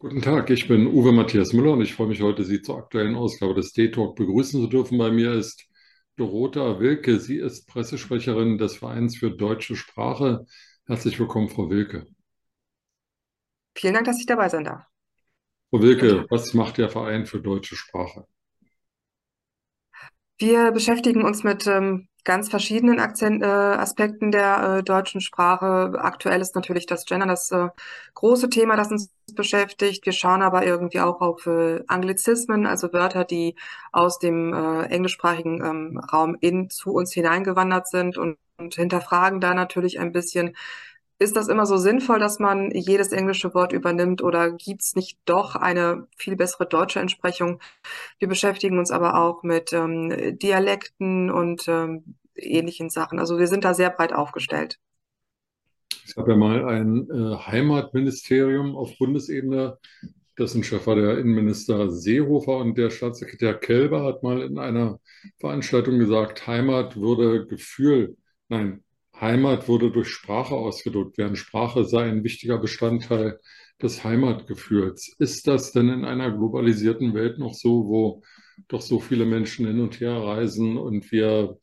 Guten Tag, ich bin Uwe Matthias Müller und ich freue mich heute, Sie zur aktuellen Ausgabe des D-Talk begrüßen zu dürfen. Bei mir ist Dorota Wilke. Sie ist Pressesprecherin des Vereins für deutsche Sprache. Herzlich willkommen, Frau Wilke. Vielen Dank, dass ich dabei sein darf. Frau Wilke, was macht der Verein für deutsche Sprache? Wir beschäftigen uns mit ähm, ganz verschiedenen Akzent, äh, Aspekten der äh, deutschen Sprache. Aktuell ist natürlich das Gender das äh, große Thema, das uns beschäftigt. Wir schauen aber irgendwie auch auf äh, Anglizismen, also Wörter, die aus dem äh, englischsprachigen ähm, Raum in zu uns hineingewandert sind und, und hinterfragen da natürlich ein bisschen, ist das immer so sinnvoll, dass man jedes englische Wort übernimmt oder gibt es nicht doch eine viel bessere deutsche Entsprechung? Wir beschäftigen uns aber auch mit ähm, Dialekten und ähm, ähnlichen Sachen. Also wir sind da sehr breit aufgestellt. Es gab ja mal ein äh, Heimatministerium auf Bundesebene, dessen Chef war der Innenminister Seehofer und der Staatssekretär Kelber hat mal in einer Veranstaltung gesagt, Heimat würde Gefühl, nein, Heimat wurde durch Sprache ausgedrückt, während Sprache sei ein wichtiger Bestandteil des Heimatgefühls. Ist das denn in einer globalisierten Welt noch so, wo doch so viele Menschen hin und her reisen und wir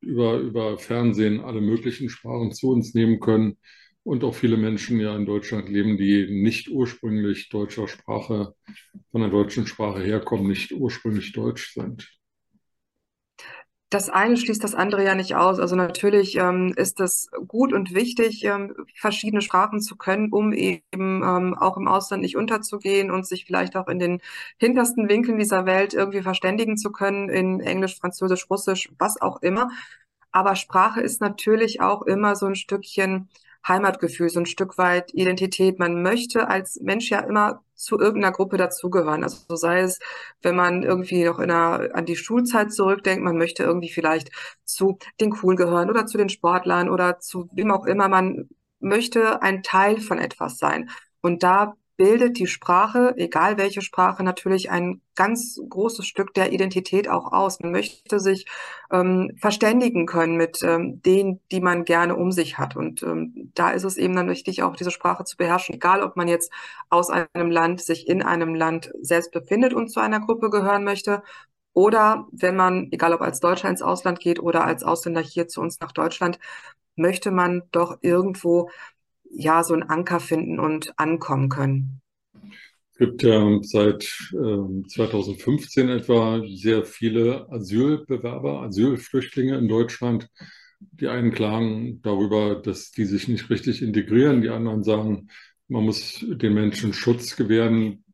über, über Fernsehen alle möglichen Sprachen zu uns nehmen können und auch viele Menschen ja in Deutschland leben, die nicht ursprünglich deutscher Sprache, von der deutschen Sprache herkommen, nicht ursprünglich deutsch sind? Das eine schließt das andere ja nicht aus. Also natürlich ähm, ist es gut und wichtig, ähm, verschiedene Sprachen zu können, um eben ähm, auch im Ausland nicht unterzugehen und sich vielleicht auch in den hintersten Winkeln dieser Welt irgendwie verständigen zu können, in Englisch, Französisch, Russisch, was auch immer. Aber Sprache ist natürlich auch immer so ein Stückchen Heimatgefühl, so ein Stück weit Identität. Man möchte als Mensch ja immer zu irgendeiner Gruppe dazugehören. Also sei es, wenn man irgendwie noch in einer, an die Schulzeit zurückdenkt, man möchte irgendwie vielleicht zu den Coolen gehören oder zu den Sportlern oder zu wem auch immer. Man möchte ein Teil von etwas sein. Und da bildet die Sprache, egal welche Sprache, natürlich ein ganz großes Stück der Identität auch aus. Man möchte sich ähm, verständigen können mit ähm, denen, die man gerne um sich hat. Und ähm, da ist es eben dann wichtig, auch diese Sprache zu beherrschen, egal ob man jetzt aus einem Land sich in einem Land selbst befindet und zu einer Gruppe gehören möchte oder wenn man, egal ob als Deutscher ins Ausland geht oder als Ausländer hier zu uns nach Deutschland, möchte man doch irgendwo ja, so einen Anker finden und ankommen können. Es gibt ja seit äh, 2015 etwa sehr viele Asylbewerber, Asylflüchtlinge in Deutschland. Die einen klagen darüber, dass die sich nicht richtig integrieren. Die anderen sagen, man muss den Menschen Schutz gewähren.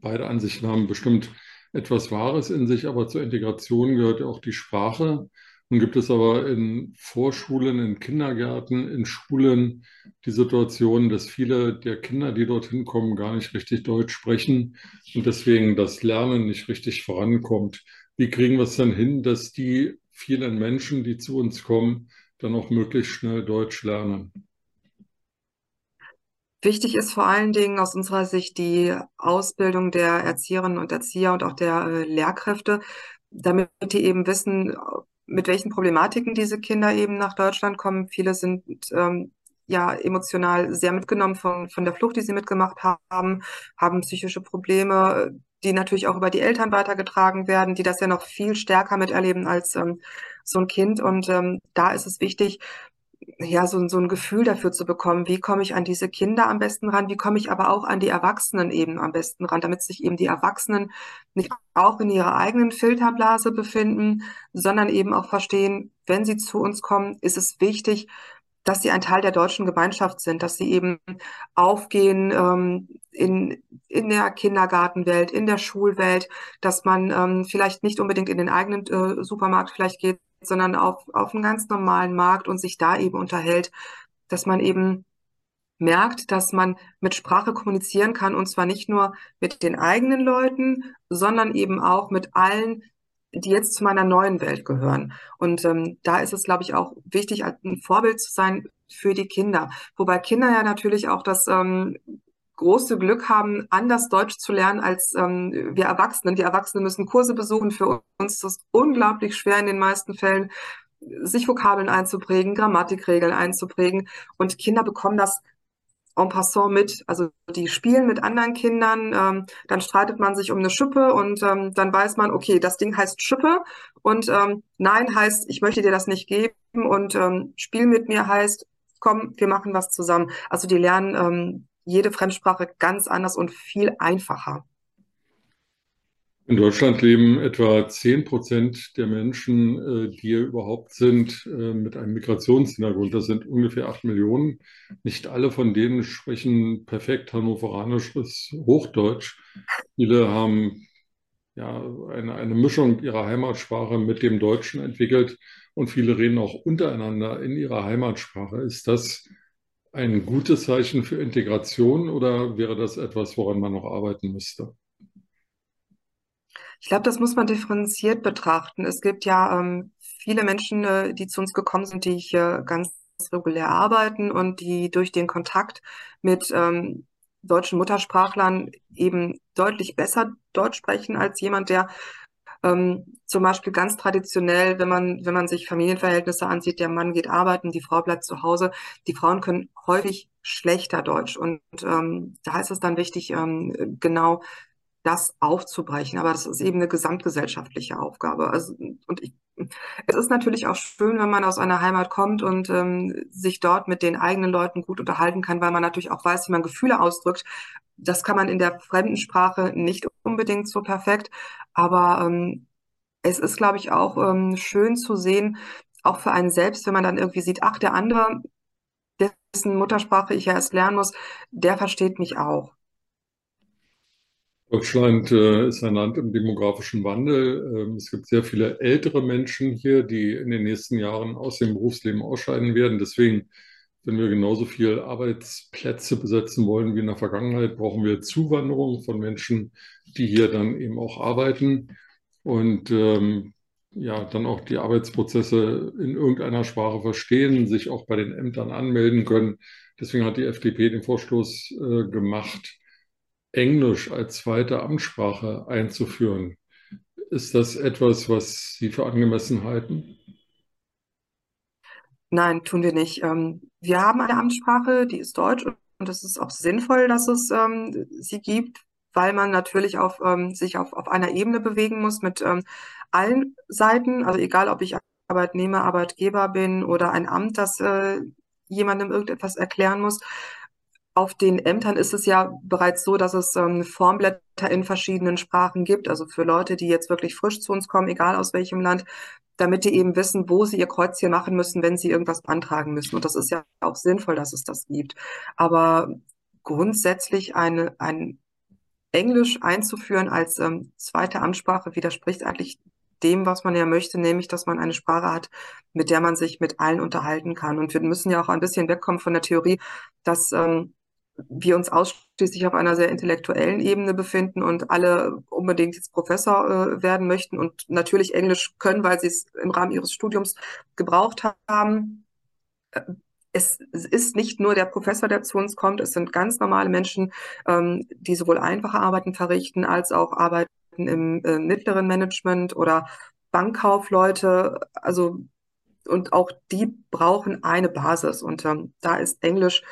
Beide Ansichten haben bestimmt etwas Wahres in sich, aber zur Integration gehört ja auch die Sprache. Nun gibt es aber in Vorschulen, in Kindergärten, in Schulen die Situation, dass viele der Kinder, die dorthin kommen, gar nicht richtig Deutsch sprechen und deswegen das Lernen nicht richtig vorankommt. Wie kriegen wir es dann hin, dass die vielen Menschen, die zu uns kommen, dann auch möglichst schnell Deutsch lernen? Wichtig ist vor allen Dingen aus unserer Sicht die Ausbildung der Erzieherinnen und Erzieher und auch der äh, Lehrkräfte, damit die eben wissen, mit welchen Problematiken diese Kinder eben nach Deutschland kommen. Viele sind ähm, ja emotional sehr mitgenommen von, von der Flucht, die sie mitgemacht haben, haben psychische Probleme, die natürlich auch über die Eltern weitergetragen werden, die das ja noch viel stärker miterleben als ähm, so ein Kind. Und ähm, da ist es wichtig, ja, so, so ein Gefühl dafür zu bekommen, wie komme ich an diese Kinder am besten ran, wie komme ich aber auch an die Erwachsenen eben am besten ran, damit sich eben die Erwachsenen nicht auch in ihrer eigenen Filterblase befinden, sondern eben auch verstehen, wenn sie zu uns kommen, ist es wichtig, dass sie ein Teil der deutschen Gemeinschaft sind, dass sie eben aufgehen ähm, in, in der Kindergartenwelt, in der Schulwelt, dass man ähm, vielleicht nicht unbedingt in den eigenen äh, Supermarkt vielleicht geht, sondern auf, auf einen ganz normalen Markt und sich da eben unterhält, dass man eben merkt, dass man mit Sprache kommunizieren kann und zwar nicht nur mit den eigenen Leuten, sondern eben auch mit allen, die jetzt zu meiner neuen Welt gehören. Und ähm, da ist es, glaube ich, auch wichtig, ein Vorbild zu sein für die Kinder. Wobei Kinder ja natürlich auch das ähm, große Glück haben, anders Deutsch zu lernen als ähm, wir Erwachsenen. Die Erwachsenen müssen Kurse besuchen. Für uns ist es unglaublich schwer in den meisten Fällen, sich Vokabeln einzuprägen, Grammatikregeln einzuprägen. Und Kinder bekommen das en passant mit. Also die spielen mit anderen Kindern, ähm, dann streitet man sich um eine Schippe und ähm, dann weiß man, okay, das Ding heißt Schippe und ähm, Nein heißt, ich möchte dir das nicht geben und ähm, Spiel mit mir heißt, komm, wir machen was zusammen. Also die lernen ähm, jede Fremdsprache ganz anders und viel einfacher. In Deutschland leben etwa 10 Prozent der Menschen, äh, die hier überhaupt sind, äh, mit einem Migrationshintergrund. Das sind ungefähr 8 Millionen. Nicht alle von denen sprechen perfekt hannoveranisches Hochdeutsch. Viele haben ja, eine, eine Mischung ihrer Heimatsprache mit dem Deutschen entwickelt und viele reden auch untereinander in ihrer Heimatsprache. Ist das ein gutes Zeichen für Integration oder wäre das etwas, woran man noch arbeiten müsste? Ich glaube, das muss man differenziert betrachten. Es gibt ja ähm, viele Menschen, äh, die zu uns gekommen sind, die hier ganz regulär arbeiten und die durch den Kontakt mit ähm, deutschen Muttersprachlern eben deutlich besser Deutsch sprechen als jemand, der ähm, zum Beispiel ganz traditionell, wenn man, wenn man sich Familienverhältnisse ansieht, der Mann geht arbeiten, die Frau bleibt zu Hause. Die Frauen können häufig schlechter Deutsch. Und ähm, da ist es dann wichtig, ähm, genau das aufzubrechen. Aber das ist eben eine gesamtgesellschaftliche Aufgabe. Also, und ich, es ist natürlich auch schön, wenn man aus einer Heimat kommt und ähm, sich dort mit den eigenen Leuten gut unterhalten kann, weil man natürlich auch weiß, wie man Gefühle ausdrückt. Das kann man in der fremden Sprache nicht unbedingt so perfekt. Aber ähm, es ist, glaube ich, auch ähm, schön zu sehen, auch für einen selbst, wenn man dann irgendwie sieht, ach, der andere, dessen Muttersprache ich ja erst lernen muss, der versteht mich auch. Deutschland äh, ist ein Land im demografischen Wandel. Ähm, es gibt sehr viele ältere Menschen hier, die in den nächsten Jahren aus dem Berufsleben ausscheiden werden. Deswegen, wenn wir genauso viele Arbeitsplätze besetzen wollen wie in der Vergangenheit, brauchen wir Zuwanderung von Menschen, die hier dann eben auch arbeiten und ähm, ja, dann auch die Arbeitsprozesse in irgendeiner Sprache verstehen, sich auch bei den Ämtern anmelden können. Deswegen hat die FDP den Vorstoß äh, gemacht, Englisch als zweite Amtssprache einzuführen. Ist das etwas, was Sie für angemessen halten? Nein, tun wir nicht. Ähm, wir haben eine Amtssprache, die ist Deutsch und es ist auch sinnvoll, dass es ähm, sie gibt, weil man natürlich auf, ähm, sich auf, auf einer Ebene bewegen muss mit allen Seiten. Also egal, ob ich Arbeitnehmer, Arbeitgeber bin oder ein Amt, das äh, jemandem irgendetwas erklären muss. Auf den Ämtern ist es ja bereits so, dass es ähm, Formblätter in verschiedenen Sprachen gibt, also für Leute, die jetzt wirklich frisch zu uns kommen, egal aus welchem Land, damit die eben wissen, wo sie ihr Kreuzchen machen müssen, wenn sie irgendwas beantragen müssen. Und das ist ja auch sinnvoll, dass es das gibt. Aber grundsätzlich eine, ein Englisch einzuführen als ähm, zweite Amtssprache widerspricht eigentlich dem, was man ja möchte, nämlich, dass man eine Sprache hat, mit der man sich mit allen unterhalten kann. Und wir müssen ja auch ein bisschen wegkommen von der Theorie, dass ähm, wir uns ausschließlich auf einer sehr intellektuellen Ebene befinden und alle unbedingt jetzt Professor äh, werden möchten und natürlich Englisch können, weil sie es im Rahmen ihres Studiums gebraucht haben. Äh, es ist nicht nur der Professor, der zu uns kommt, es sind ganz normale Menschen, ähm, die sowohl einfache Arbeiten verrichten als auch Arbeiten im äh, mittleren Management oder Bankkaufleute. Also und auch die brauchen eine Basis und ähm, da ist Englisch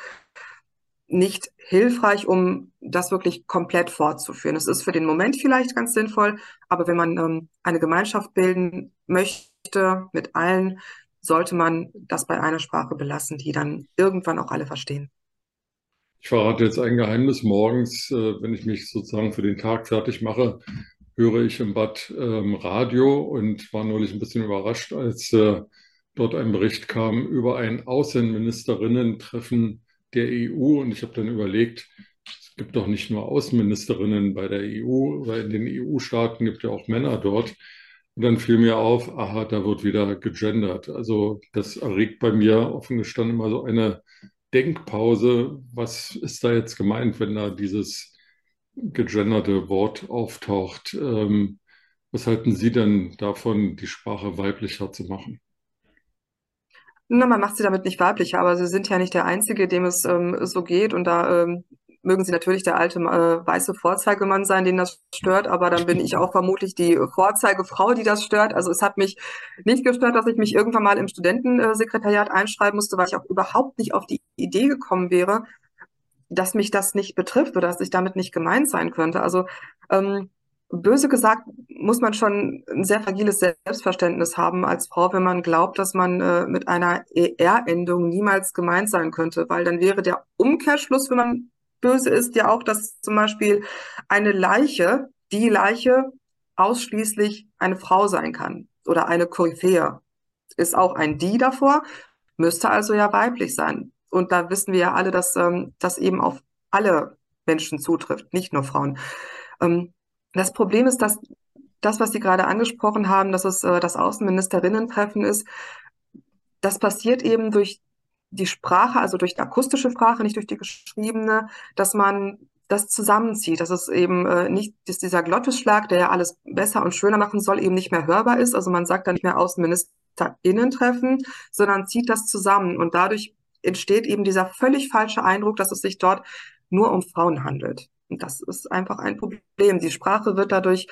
nicht hilfreich, um das wirklich komplett fortzuführen. Es ist für den Moment vielleicht ganz sinnvoll, aber wenn man ähm, eine Gemeinschaft bilden möchte mit allen, sollte man das bei einer Sprache belassen, die dann irgendwann auch alle verstehen. Ich verrate jetzt ein Geheimnis. Morgens, äh, wenn ich mich sozusagen für den Tag fertig mache, höre ich im Bad ähm, Radio und war neulich ein bisschen überrascht, als äh, dort ein Bericht kam über ein Außenministerinnen-Treffen der EU. Und ich habe dann überlegt, es gibt doch nicht nur Außenministerinnen bei der EU, weil in den EU-Staaten gibt ja auch Männer dort. Und dann fiel mir auf, aha, da wird wieder gegendert. Also das erregt bei mir offen gestanden immer so eine Denkpause. Was ist da jetzt gemeint, wenn da dieses gegenderte Wort auftaucht? Ähm, was halten Sie denn davon, die Sprache weiblicher zu machen? Na, man macht sie damit nicht weiblicher, aber sie sind ja nicht der Einzige, dem es ähm, so geht. Und da ähm, mögen sie natürlich der alte äh, weiße Vorzeigemann sein, den das stört, aber dann bin ich auch vermutlich die Vorzeigefrau, die das stört. Also es hat mich nicht gestört, dass ich mich irgendwann mal im Studentensekretariat einschreiben musste, weil ich auch überhaupt nicht auf die Idee gekommen wäre, dass mich das nicht betrifft oder dass ich damit nicht gemeint sein könnte. Also ähm, böse gesagt, muss man schon ein sehr fragiles Selbstverständnis haben als Frau, wenn man glaubt, dass man äh, mit einer ER-Endung niemals gemeint sein könnte, weil dann wäre der Umkehrschluss, wenn man böse ist, ja auch, dass zum Beispiel eine Leiche, die Leiche ausschließlich eine Frau sein kann oder eine Koryphäe. Ist auch ein Die davor, müsste also ja weiblich sein. Und da wissen wir ja alle, dass ähm, das eben auf alle Menschen zutrifft, nicht nur Frauen. Ähm, das Problem ist, dass das, was Sie gerade angesprochen haben, dass es äh, das Außenministerinnen-Treffen ist, das passiert eben durch die Sprache, also durch die akustische Sprache, nicht durch die geschriebene, dass man das zusammenzieht, dass es eben äh, nicht, dass dieser Glottisschlag, der ja alles besser und schöner machen soll, eben nicht mehr hörbar ist. Also man sagt dann nicht mehr AußenministerInnen treffen, sondern zieht das zusammen. Und dadurch entsteht eben dieser völlig falsche Eindruck, dass es sich dort nur um Frauen handelt. Und das ist einfach ein Problem. Die Sprache wird dadurch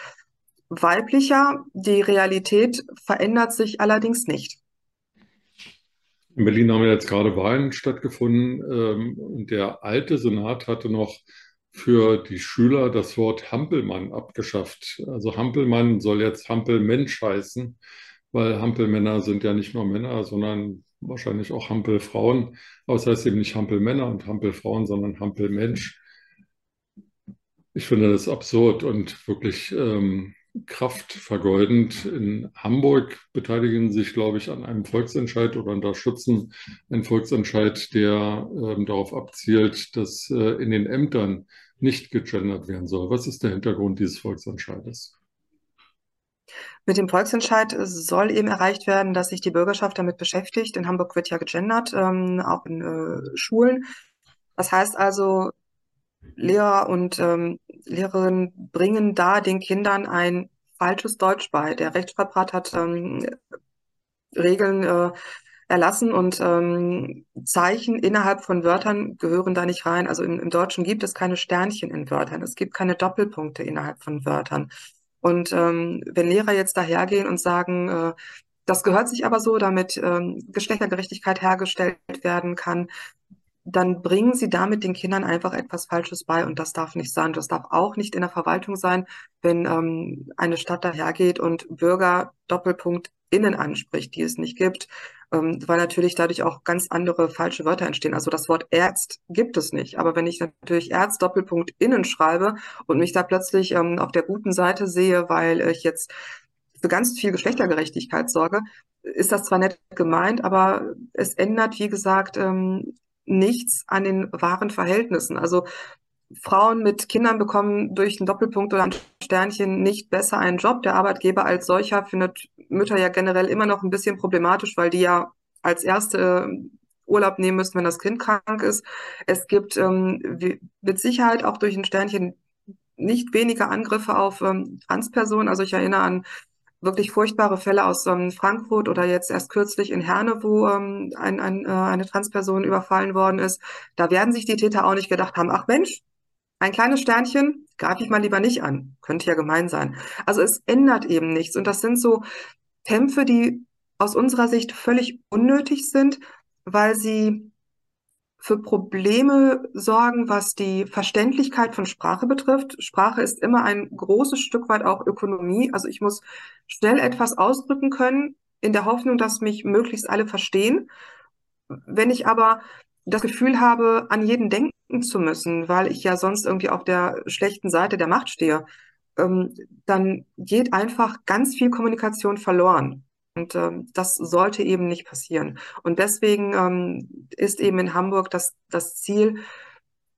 weiblicher, die Realität verändert sich allerdings nicht. In Berlin haben ja jetzt gerade Wahlen stattgefunden ähm, und der alte Senat hatte noch für die Schüler das Wort Hampelmann abgeschafft. Also Hampelmann soll jetzt Hampelmensch heißen, weil Hampelmänner sind ja nicht nur Männer, sondern wahrscheinlich auch Hampelfrauen. Aber es heißt eben nicht Hampelmänner und Hampelfrauen, sondern Hampelmensch. Ich finde das absurd und wirklich ähm, kraftvergeudend. In Hamburg beteiligen sich, glaube ich, an einem Volksentscheid oder unterstützen einen Volksentscheid, der ähm, darauf abzielt, dass äh, in den Ämtern nicht gegendert werden soll. Was ist der Hintergrund dieses Volksentscheides? Mit dem Volksentscheid soll eben erreicht werden, dass sich die Bürgerschaft damit beschäftigt. In Hamburg wird ja gegendert, ähm, auch in äh, Schulen. Das heißt also, Lehrer und ähm, Lehrerinnen bringen da den Kindern ein falsches Deutsch bei. Der Rechtsstadtrat hat ähm, Regeln äh, erlassen und ähm, Zeichen innerhalb von Wörtern gehören da nicht rein. Also im, im Deutschen gibt es keine Sternchen in Wörtern. Es gibt keine Doppelpunkte innerhalb von Wörtern. Und ähm, wenn Lehrer jetzt dahergehen und sagen, äh, das gehört sich aber so, damit ähm, Geschlechtergerechtigkeit hergestellt werden kann, dann bringen sie damit den Kindern einfach etwas Falsches bei und das darf nicht sein. Das darf auch nicht in der Verwaltung sein, wenn ähm, eine Stadt dahergeht und Bürger Doppelpunkt innen anspricht, die es nicht gibt, ähm, weil natürlich dadurch auch ganz andere falsche Wörter entstehen. Also das Wort Ärzt gibt es nicht, aber wenn ich natürlich Ärzt Doppelpunkt innen schreibe und mich da plötzlich ähm, auf der guten Seite sehe, weil ich jetzt für ganz viel Geschlechtergerechtigkeit sorge, ist das zwar nett gemeint, aber es ändert, wie gesagt, ähm, nichts an den wahren Verhältnissen. Also Frauen mit Kindern bekommen durch einen Doppelpunkt oder ein Sternchen nicht besser einen Job. Der Arbeitgeber als solcher findet Mütter ja generell immer noch ein bisschen problematisch, weil die ja als erste äh, Urlaub nehmen müssen, wenn das Kind krank ist. Es gibt ähm, mit Sicherheit auch durch ein Sternchen nicht weniger Angriffe auf ähm, Transpersonen. Also ich erinnere an wirklich furchtbare Fälle aus ähm, Frankfurt oder jetzt erst kürzlich in Herne, wo ähm, ein, ein, äh, eine Transperson überfallen worden ist. Da werden sich die Täter auch nicht gedacht haben, ach Mensch, ein kleines Sternchen greife ich mal lieber nicht an. Könnte ja gemein sein. Also es ändert eben nichts. Und das sind so Kämpfe, die aus unserer Sicht völlig unnötig sind, weil sie für Probleme sorgen, was die Verständlichkeit von Sprache betrifft. Sprache ist immer ein großes Stück weit auch Ökonomie. Also ich muss schnell etwas ausdrücken können, in der Hoffnung, dass mich möglichst alle verstehen. Wenn ich aber das Gefühl habe, an jeden denken zu müssen, weil ich ja sonst irgendwie auf der schlechten Seite der Macht stehe, ähm, dann geht einfach ganz viel Kommunikation verloren. Und ähm, das sollte eben nicht passieren. Und deswegen ähm, ist eben in Hamburg das, das Ziel,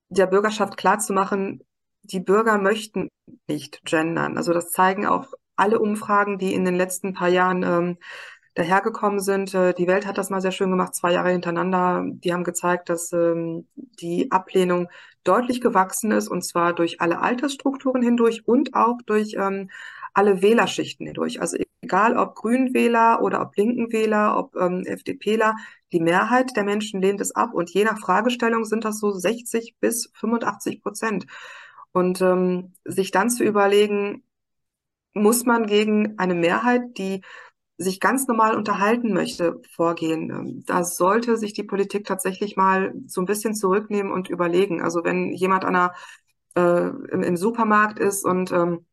der Bürgerschaft klarzumachen, die Bürger möchten nicht gendern. Also das zeigen auch alle Umfragen, die in den letzten paar Jahren ähm, dahergekommen sind. Äh, die Welt hat das mal sehr schön gemacht, zwei Jahre hintereinander. Die haben gezeigt, dass ähm, die Ablehnung deutlich gewachsen ist, und zwar durch alle Altersstrukturen hindurch und auch durch ähm, alle Wählerschichten hindurch. Also egal ob Grünwähler oder ob Linkenwähler, ob ähm, FDPler, die Mehrheit der Menschen lehnt es ab und je nach Fragestellung sind das so 60 bis 85 Prozent. Und ähm, sich dann zu überlegen, muss man gegen eine Mehrheit, die sich ganz normal unterhalten möchte, vorgehen. Ähm, da sollte sich die Politik tatsächlich mal so ein bisschen zurücknehmen und überlegen. Also wenn jemand an einer, äh, im, im, Supermarkt ist und ähm,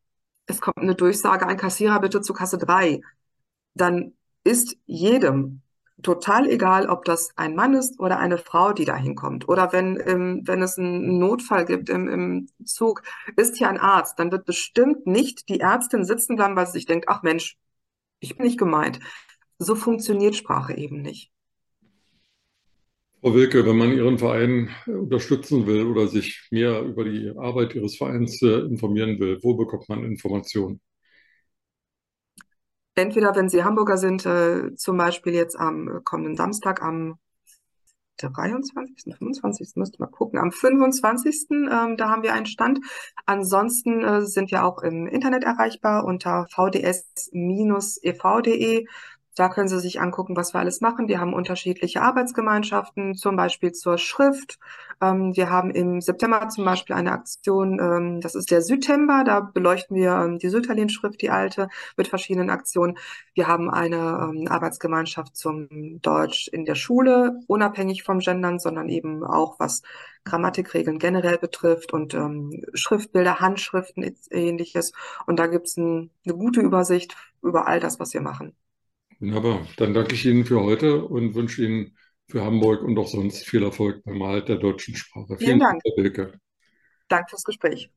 es kommt eine Durchsage, ein Kassierer bitte zu Kasse 3, dann ist jedem total egal, ob das ein Mann ist oder eine Frau, die da hinkommt. Oder wenn, ähm, wenn es einen Notfall gibt im, im Zug, ist hier ein Arzt, dann wird bestimmt nicht die Ärztin sitzen bleiben, weil sie sich denkt, ach Mensch, ich bin nicht gemeint. So funktioniert Sprache eben nicht. Frau Wilke, wenn man Ihren Verein unterstützen will oder sich mehr über die Arbeit Ihres Vereins äh, informieren will, wo bekommt man Informationen? Entweder, wenn Sie Hamburger sind, äh, zum Beispiel jetzt am kommenden Samstag, am 23., 25. müsste mal gucken, am 25. Ähm, da haben wir einen Stand. Ansonsten äh, sind wir auch im Internet erreichbar unter vds-ev.de. Da können Sie sich angucken, was wir alles machen. Wir haben unterschiedliche Arbeitsgemeinschaften, zum Beispiel zur Schrift. Ähm, wir haben im September zum Beispiel eine Aktion, ähm, das ist der Südtember. Da beleuchten wir ähm, die Sütterlin-Schrift, die alte, mit verschiedenen Aktionen. Wir haben eine Arbeitsgemeinschaft zum Deutsch in der Schule, unabhängig vom Gendern, sondern eben auch was Grammatikregeln generell betrifft und ähm, Schriftbilder, Handschriften, ähnliches. Und da gibt es ein, eine gute Übersicht über all das, was wir machen. Wunderbar. Dann danke ich Ihnen für heute und wünsche Ihnen für Hamburg und auch sonst viel Erfolg beim Erhalt der deutschen Sprache. Vielen, Vielen Dank, Herr Wilke. Danke fürs Gespräch.